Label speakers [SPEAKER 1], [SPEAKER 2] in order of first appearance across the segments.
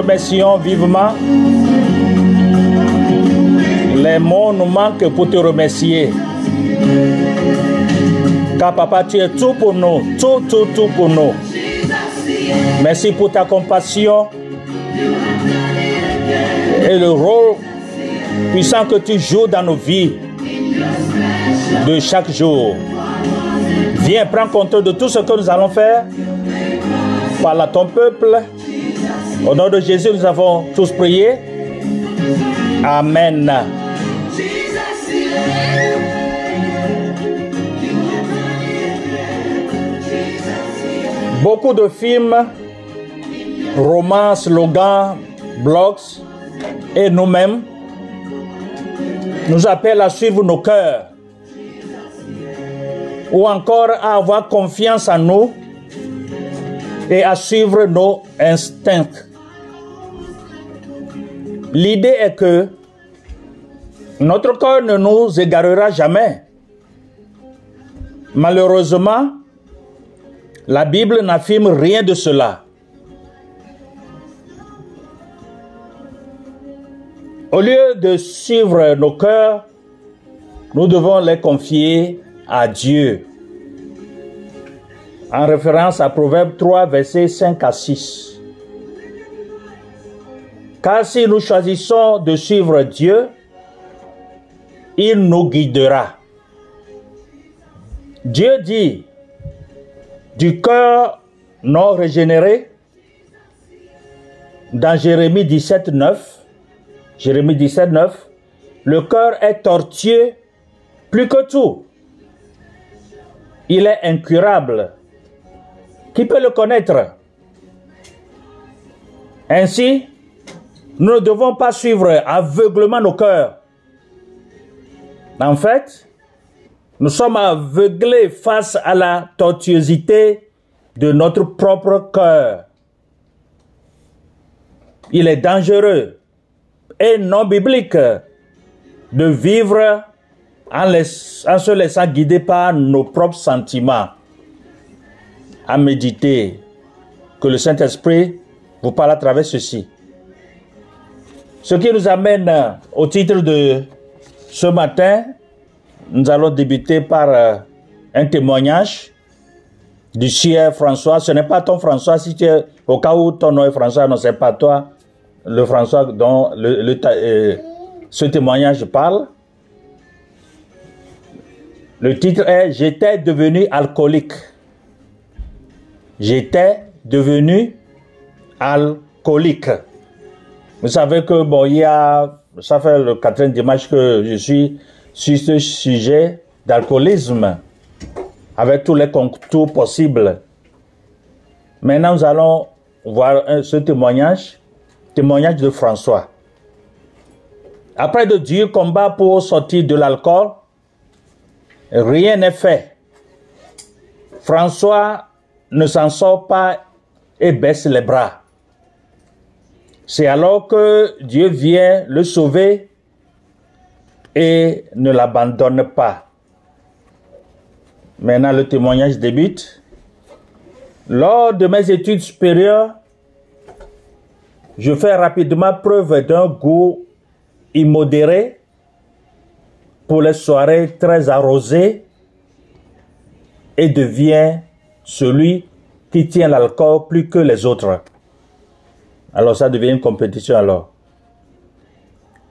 [SPEAKER 1] remercions vivement. Les mots nous manquent pour te remercier. Car papa, tu es tout pour nous, tout, tout, tout pour nous. Merci pour ta compassion et le rôle puissant que tu joues dans nos vies de chaque jour. Viens, prends compte de tout ce que nous allons faire. Parle à ton peuple. Au nom de Jésus, nous avons tous prié. Amen. Beaucoup de films, romans, slogans, blogs et nous-mêmes nous appellent à suivre nos cœurs ou encore à avoir confiance en nous et à suivre nos instincts. L'idée est que notre cœur ne nous égarera jamais. Malheureusement, la Bible n'affirme rien de cela. Au lieu de suivre nos cœurs, nous devons les confier à Dieu. En référence à Proverbe 3, versets 5 à 6. Car si nous choisissons de suivre Dieu, il nous guidera. Dieu dit, du cœur non régénéré, dans Jérémie 17, 9, Jérémie 17, 9, le cœur est tortueux plus que tout. Il est incurable. Qui peut le connaître? Ainsi, nous ne devons pas suivre aveuglement nos cœurs. En fait, nous sommes aveuglés face à la tortuosité de notre propre cœur. Il est dangereux et non biblique de vivre en, en, se laissant guider par nos propres sentiments. À méditer que le Saint-Esprit vous parle à travers ceci. Ce qui nous amène au titre de ce matin, nous allons débuter par euh, un témoignage du cher François. Ce n'est pas ton François, si tu es, au cas où ton nom est François, non, c'est pas toi, le François dont euh, ce témoignage parle. Le titre est J'étais devenu alcoolique. J'étais devenu alcoolique. Vous savez que bon, il y a, ça fait le quatrième dimanche que je suis sur ce sujet d'alcoolisme, avec tous les contours possibles. Maintenant, nous allons voir ce témoignage, témoignage de François. Après de durs combats pour sortir de l'alcool, rien n'est fait. François ne s'en sort pas et baisse les bras. C'est alors que Dieu vient le sauver et ne l'abandonne pas. Maintenant, le témoignage débute. Lors de mes études supérieures, je fais rapidement preuve d'un goût immodéré pour les soirées très arrosées et deviens celui qui tient l'alcool plus que les autres. Alors ça devient une compétition alors.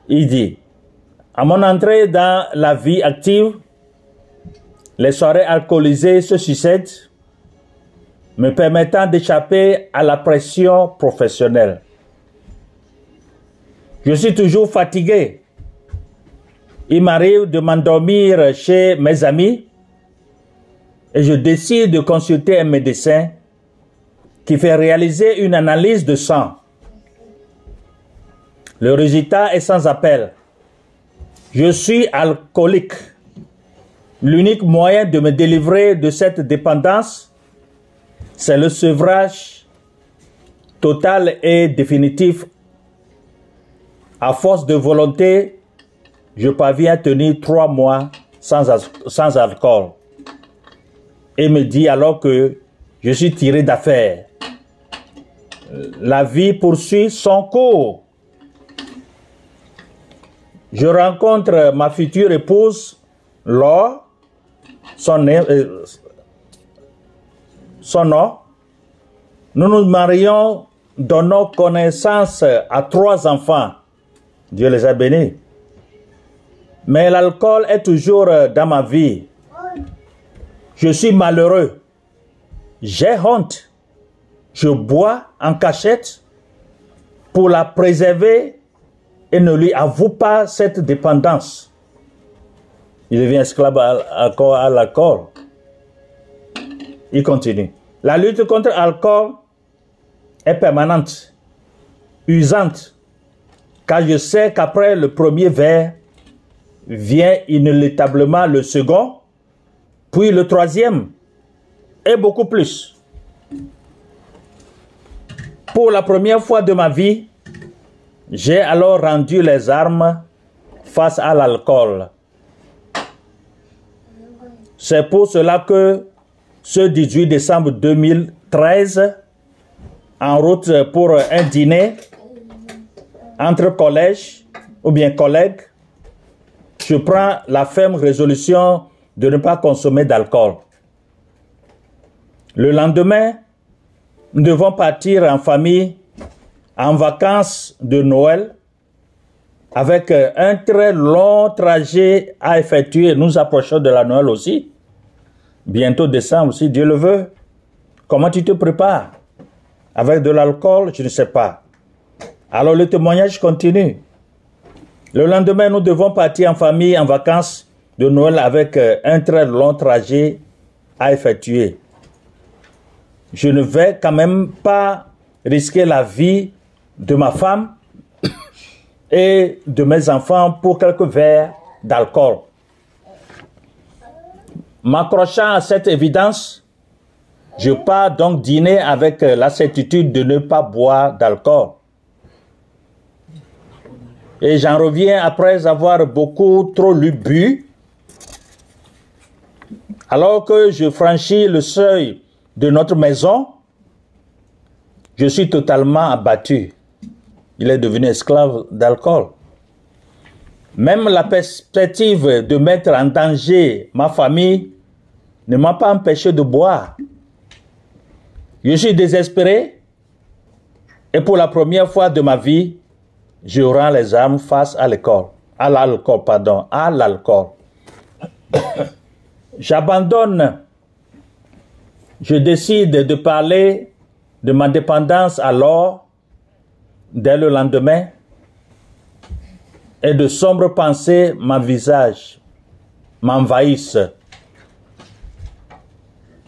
[SPEAKER 1] Il dit, à mon entrée dans la vie active, les soirées alcoolisées se succèdent, me permettant d'échapper à la pression professionnelle. Je suis toujours fatigué. Il m'arrive de m'endormir chez mes amis et je décide de consulter un médecin qui fait réaliser une analyse de sang. Le résultat est sans appel. Je suis alcoolique. L'unique moyen de me délivrer de cette dépendance, c'est le sevrage total et définitif. À force de volonté, je parviens à tenir trois mois sans, alcool. Et me dit alors que je suis tiré d'affaire. la vie poursuit son cours. Je rencontre ma future épouse, Laure, son, euh, nom. Nous nous marions, donnons connaissance à trois enfants. Dieu les a bénis. Mais l'alcool est toujours dans ma vie. Je suis malheureux. J'ai honte. Je bois en cachette pour la préserver et ne lui avoue pas cette dépendance. Il devient esclave à l'alcool. Il continue. La lutte contre l'alcool est permanente, usante, car je sais qu'après le premier verre vient inéluctablement le second, puis le troisième, et beaucoup plus. Pour la première fois de ma vie, j'ai alors rendu les armes face à l'alcool. C'est pour cela que ce 18 décembre 2013, en route pour un dîner entre collèges ou bien collègues, je prends la ferme résolution de ne pas consommer d'alcool. Le lendemain, nous devons partir en famille en vacances de Noël avec un très long trajet à effectuer. Nous approchons de la Noël aussi. Bientôt décembre, si Dieu le veut. Comment tu te prépares? Avec de l'alcool, je ne sais pas. Alors le témoignage continue. Le lendemain, nous devons partir en famille en vacances de Noël avec euh, un très long trajet à effectuer. Je ne vais quand même pas risquer la vie de ma femme et de mes enfants pour quelques verres d'alcool. M'accrochant à cette évidence, je pars donc dîner avec euh, la certitude de ne pas boire d'alcool. Et j'en reviens après avoir beaucoup trop lu bu. Alors que je franchis le seuil de notre maison, je suis totalement abattu. Il est devenu esclave d'alcool. Même la perspective de mettre en danger ma famille ne m'a pas empêché de boire. Je suis désespéré et pour la première fois de ma vie, je rends les armes face à à l'alcool, pardon, à l'alcool. J'abandonne. Je décide de parler de ma dépendance alors dès le lendemain et de sombres pensées visage m'envahissent.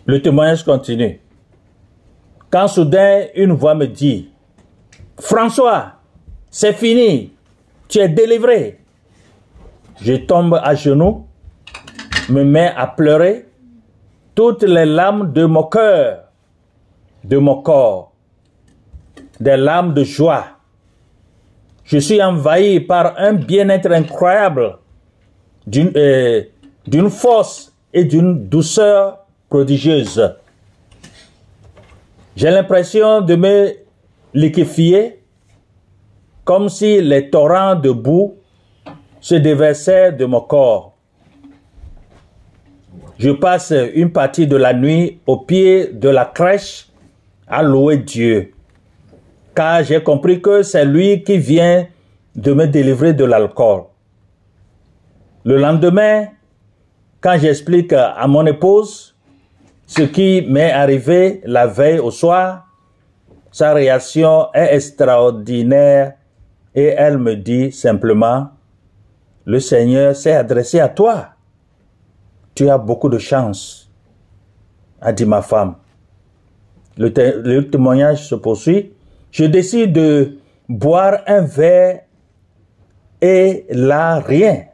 [SPEAKER 1] Le témoignage continue. Quand soudain une voix me dit, François, c'est fini, tu es délivré. Je tombe à genoux, me mets à pleurer, toutes les larmes de mon cœur, de mon corps des larmes de joie. Je suis envahi par un bien-être incroyable, d'une euh, force et d'une douceur prodigieuse. J'ai l'impression de me liquéfier comme si les torrents de boue se déversaient de mon corps. Je passe une partie de la nuit au pied de la crèche à louer Dieu car j'ai compris que c'est lui qui vient de me délivrer de l'alcool. Le lendemain, quand j'explique à mon épouse ce qui m'est arrivé la veille au soir, sa réaction est extraordinaire et elle me dit simplement, le Seigneur s'est adressé à toi. Tu as beaucoup de chance, a dit ma femme. Le, témoignage se poursuit je décide de boire un verre et là, rien.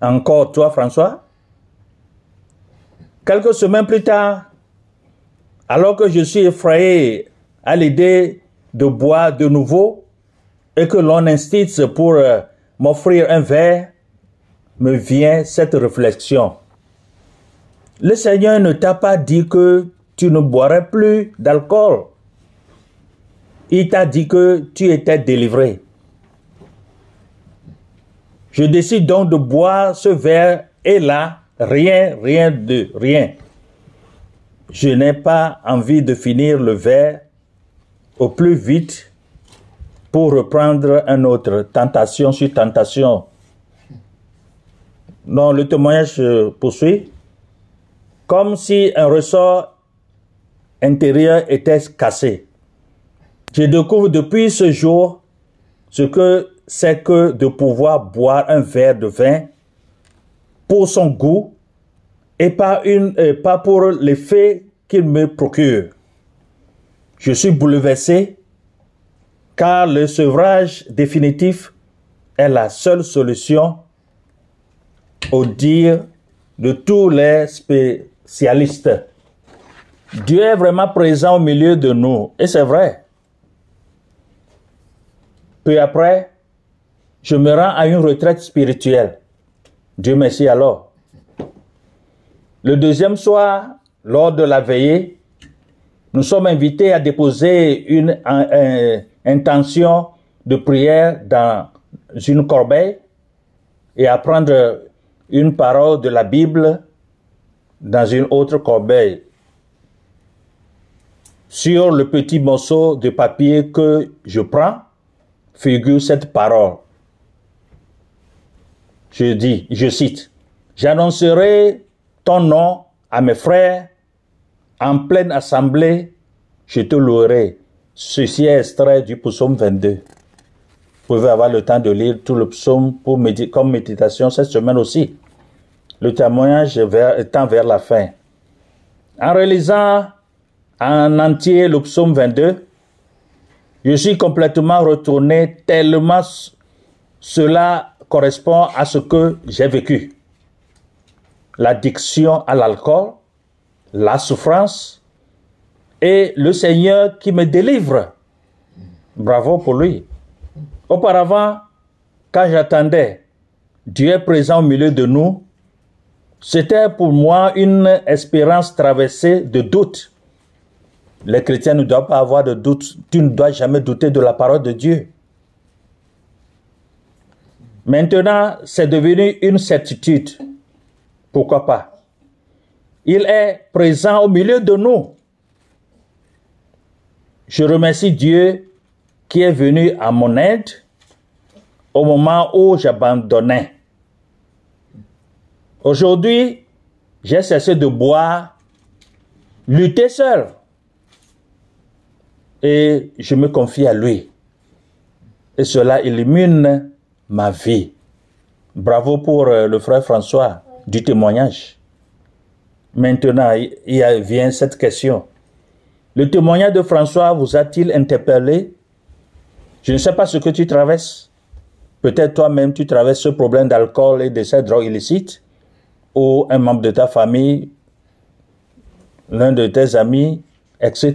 [SPEAKER 1] Encore toi, François Quelques semaines plus tard, alors que je suis effrayé à l'idée de boire de nouveau et que l'on insiste pour euh, m'offrir un verre, me vient cette réflexion. Le Seigneur ne t'a pas dit que tu ne boirais plus d'alcool. Il t'a dit que tu étais délivré. Je décide donc de boire ce verre et là, rien, rien de rien. Je n'ai pas envie de finir le verre au plus vite pour reprendre un autre, tentation sur tentation. Non, le témoignage poursuit. Comme si un ressort intérieur était cassé. Je découvre depuis ce jour ce que c'est que de pouvoir boire un verre de vin pour son goût et pas, une, euh, pas pour l'effet qu'il me procure. Je suis bouleversé car le sevrage définitif est la seule solution au dire de tous les spécialistes. Dieu est vraiment présent au milieu de nous, et c'est vrai. Peu après, je me rends à une retraite spirituelle. Dieu merci alors. Le deuxième soir, lors de la veillée, nous sommes invités à déposer une intention de prière dans une corbeille et à prendre une parole de la Bible dans une autre corbeille. Sur le petit morceau de papier que je prends, figure cette parole. Je dis, je cite, J'annoncerai ton nom à mes frères en pleine assemblée, je te louerai. Ceci est extrait du psaume 22. Vous pouvez avoir le temps de lire tout le psaume pour comme méditation cette semaine aussi. Le témoignage étant vers la fin. En réalisant en entier le psaume 22, je suis complètement retourné tellement cela correspond à ce que j'ai vécu. L'addiction à l'alcool, la souffrance et le Seigneur qui me délivre. Bravo pour lui. Auparavant, quand j'attendais, Dieu est présent au milieu de nous, c'était pour moi une espérance traversée de doutes. Les chrétiens ne doivent pas avoir de doute. Tu ne dois jamais douter de la parole de Dieu. Maintenant, c'est devenu une certitude. Pourquoi pas? Il est présent au milieu de nous. Je remercie Dieu qui est venu à mon aide au moment où j'abandonnais. Aujourd'hui, j'ai cessé de boire, lutter seul. Et je me confie à lui. Et cela illumine ma vie. Bravo pour euh, le frère François du témoignage. Maintenant, il vient cette question. Le témoignage de François vous a-t-il interpellé? Je ne sais pas ce que tu traverses. Peut-être toi-même tu traverses ce problème d'alcool et de cette drogue illicite, ou un membre de ta famille, l'un de tes amis, etc.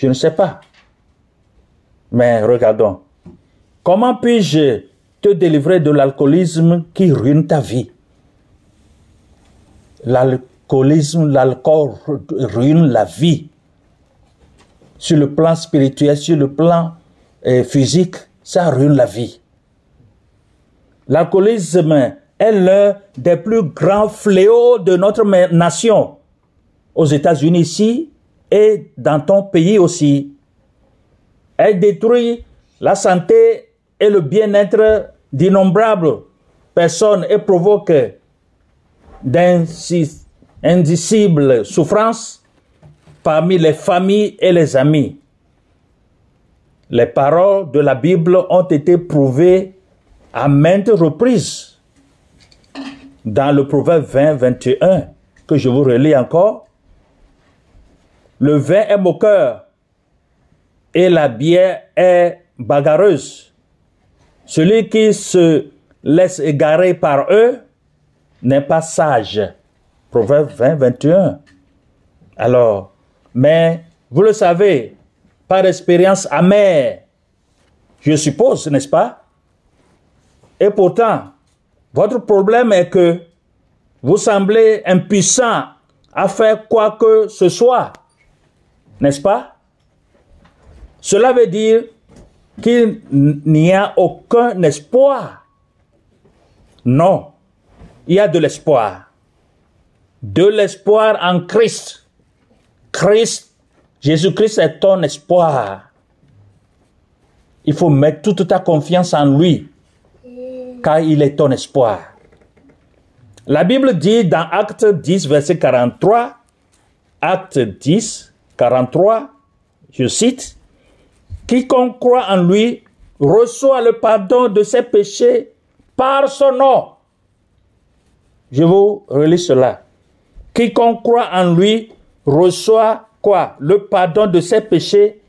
[SPEAKER 1] Je ne sais pas. Mais regardons. Comment puis-je te délivrer de l'alcoolisme qui ruine ta vie? L'alcoolisme, l'alcool ruine la vie. Sur le plan spirituel, sur le plan euh, physique, ça ruine la vie. L'alcoolisme est l'un des plus grands fléaux de notre nation. Aux États-Unis ici et dans ton pays aussi. Elle détruit la santé et le bien-être d'innombrables personnes et provoque d'indicibles souffrances parmi les familles et les amis. Les paroles de la Bible ont été prouvées à maintes reprises. Dans le Proverbe 20, 21, que je vous relis encore, le vin est moqueur et la bière est bagarreuse. Celui qui se laisse égarer par eux n'est pas sage. Proverbe 20, 21. Alors, mais vous le savez, par expérience amère, je suppose, n'est-ce pas? Et pourtant, votre problème est que vous semblez impuissant à faire quoi que ce soit, n'est-ce pas? Cela veut dire qu'il n'y a aucun espoir. Non, il y a de l'espoir. De l'espoir en Christ. Christ, Jésus-Christ est ton espoir. Il faut mettre toute ta confiance en lui, car il est ton espoir. La Bible dit dans Acte 10, verset 43, Acte 10, 43, je cite, Quiconque croit en lui reçoit le pardon de ses péchés par son nom. Je vous relis cela. Quiconque croit en lui reçoit quoi? Le pardon de ses péchés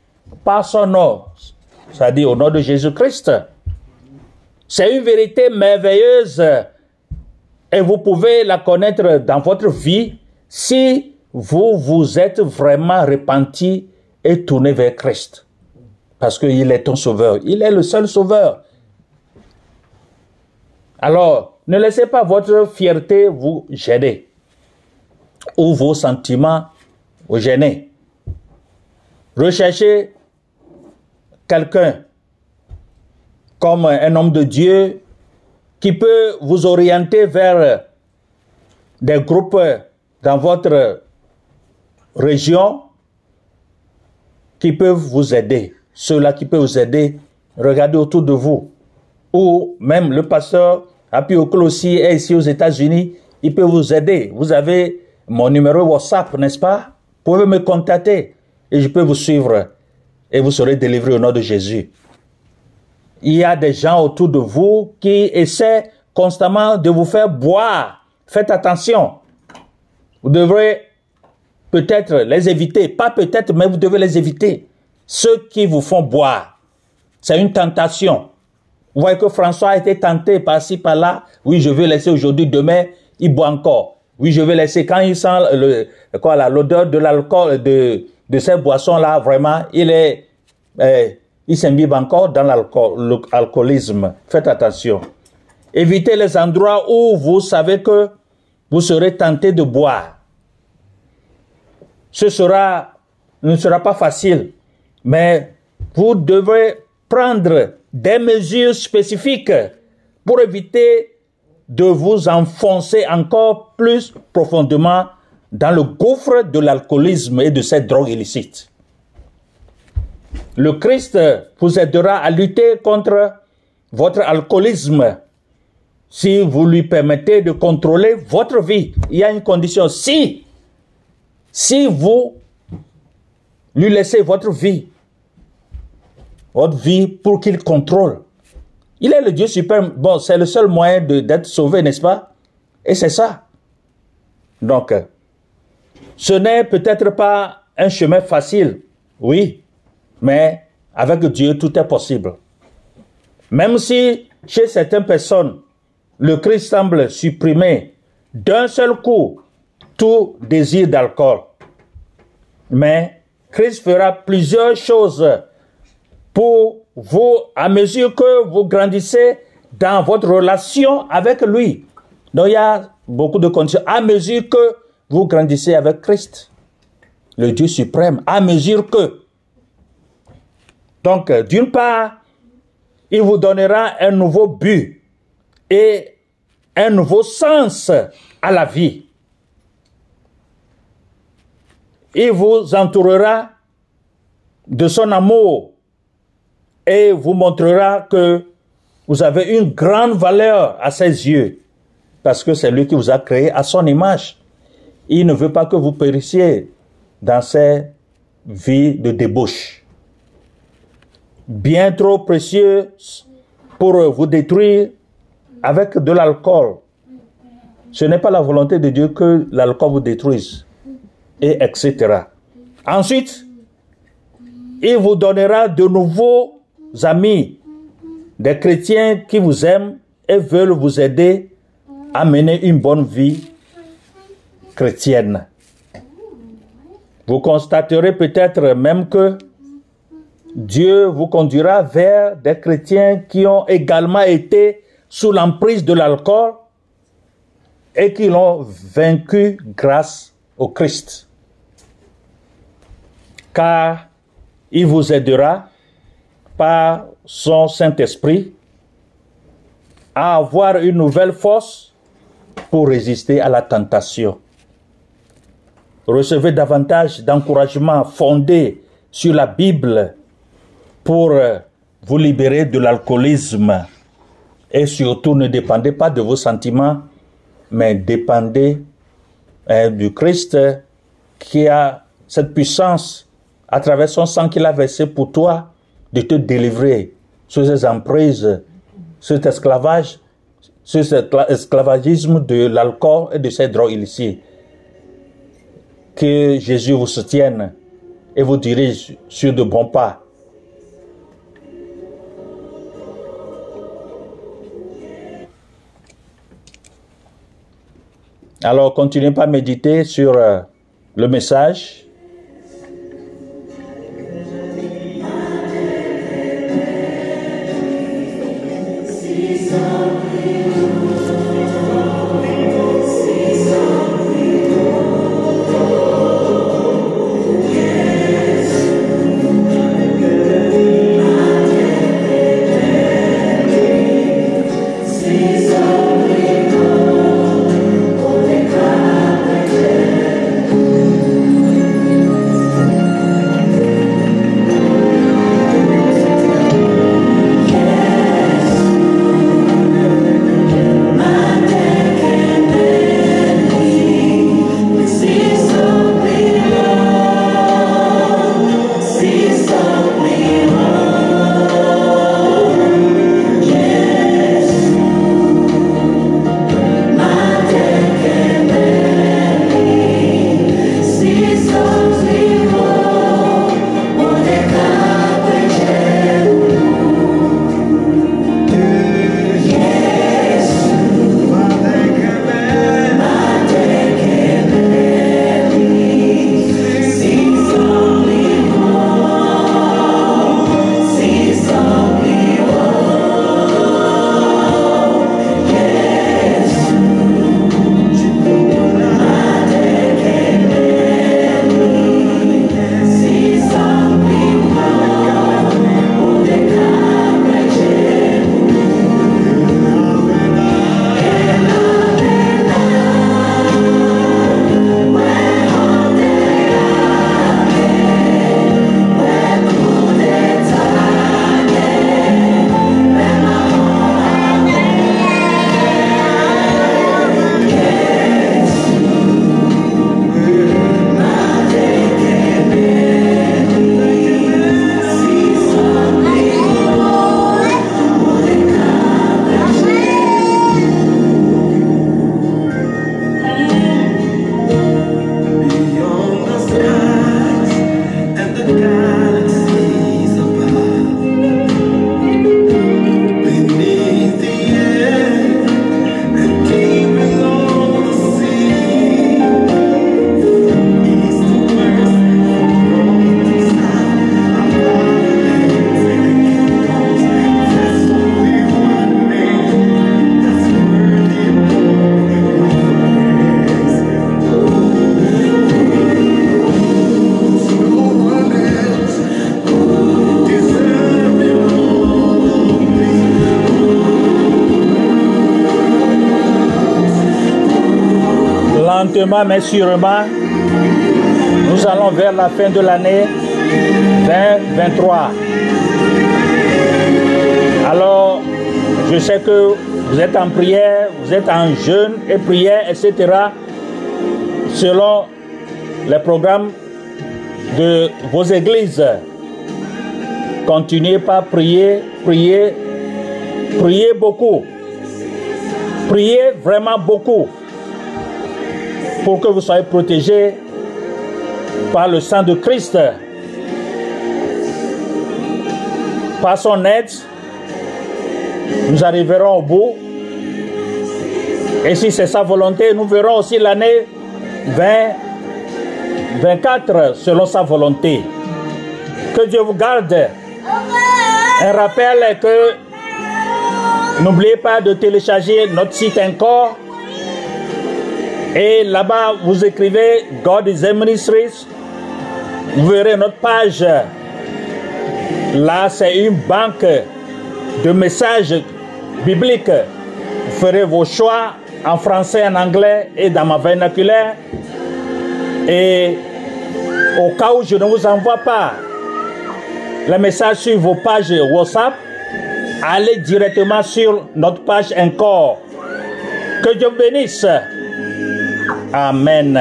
[SPEAKER 1] par son nom. C'est-à-dire au nom de Jésus-Christ. C'est une vérité merveilleuse et vous pouvez la connaître dans votre vie si vous vous êtes vraiment repenti et tourné vers Christ. Parce qu'il est ton sauveur. Il est le seul sauveur. Alors, ne laissez pas votre fierté vous gêner ou vos sentiments vous gêner. Recherchez quelqu'un comme un homme de Dieu qui peut vous orienter vers des groupes dans votre région qui peuvent vous aider. Ceux-là qui peuvent vous aider, regardez autour de vous. Ou même le pasteur Apio aussi est ici aux États-Unis, il peut vous aider. Vous avez mon numéro WhatsApp, n'est-ce pas? Vous pouvez me contacter et je peux vous suivre et vous serez délivré au nom de Jésus il y a des gens autour de vous qui essaient constamment de vous faire boire. Faites attention. Vous devrez peut-être les éviter. Pas peut-être, mais vous devez les éviter. Ceux qui vous font boire. C'est une tentation. Vous voyez que François a été tenté par-ci, par-là. Oui, je vais laisser aujourd'hui, demain, il boit encore. Oui, je vais laisser. Quand il sent le, quoi, l'odeur de l'alcool, de, de ces boissons-là, vraiment, il est, eh, il s'imbibe encore dans l'alcoolisme. Faites attention. Évitez les endroits où vous savez que vous serez tenté de boire. Ce sera, ne sera pas facile, mais vous devrez prendre des mesures spécifiques pour éviter de vous enfoncer encore plus profondément dans le gouffre de l'alcoolisme et de cette drogue illicite. Le Christ vous aidera à lutter contre votre alcoolisme si vous lui permettez de contrôler votre vie. Il y a une condition. Si, si vous lui laissez votre vie, votre vie pour qu'il contrôle. Il est le Dieu suprême. Bon, c'est le seul moyen d'être sauvé, n'est-ce pas? Et c'est ça. Donc, ce n'est peut-être pas un chemin facile, oui, mais avec Dieu, tout est possible. Même si chez certaines personnes, le Christ semble supprimer d'un seul coup tout désir d'alcool. Mais Christ fera plusieurs choses pour vous à mesure que vous grandissez dans votre relation avec lui. Donc il y a beaucoup de conditions. À mesure que vous grandissez avec Christ, le Dieu suprême, à mesure que donc, d'une part, il vous donnera un nouveau but et un nouveau sens à la vie. Il vous entourera de son amour et vous montrera que vous avez une grande valeur à ses yeux parce que c'est lui qui vous a créé à son image. Il ne veut pas que vous périssiez dans ces vies de débauche bien trop précieux pour vous détruire avec de l'alcool. Ce n'est pas la volonté de Dieu que l'alcool vous détruise, et etc. Ensuite, il vous donnera de nouveaux amis, des chrétiens qui vous aiment et veulent vous aider à mener une bonne vie chrétienne. Vous constaterez peut-être même que Dieu vous conduira vers des chrétiens qui ont également été sous l'emprise de l'alcool et qui l'ont vaincu grâce au Christ. Car il vous aidera par son Saint-Esprit à avoir une nouvelle force pour résister à la tentation. Recevez davantage d'encouragement fondé sur la Bible pour euh, vous libérer de l'alcoolisme. Et surtout, ne dépendez pas de vos sentiments, mais dépendez hein, du Christ qui a cette puissance à travers son sang qu'il a versé pour toi de te délivrer sur ces emprises, sur cet esclavage, sur cet esclavagisme de l'alcool et de ces drogues illicites. Que Jésus vous soutienne et vous dirige sur de bons pas. Alors, continuez pas à méditer sur euh, le message. Mais sûrement, nous allons vers la fin de l'année 2023. Alors, je sais que vous êtes en prière, vous êtes en jeûne et prière, etc. Selon les programmes de vos églises. Continuez par prier, prier, prier beaucoup. Priez vraiment beaucoup pour que vous soyez protégés par le sang de Christ. Par son aide, nous arriverons au bout. Et si c'est sa volonté, nous verrons aussi l'année 2024 selon sa volonté. Que Dieu vous garde. Un rappel que n'oubliez pas de télécharger notre site encore et là-bas, vous écrivez God is a Ministries. Vous verrez notre page Là, c'est une banque de messages bibliques. Vous ferez vos choix en français, en anglais et dans ma vernaculaire. Et au cas où je ne vous envoie pas les messages sur vos pages WhatsApp, allez directement sur notre page encore. Que Dieu bénisse. Amen.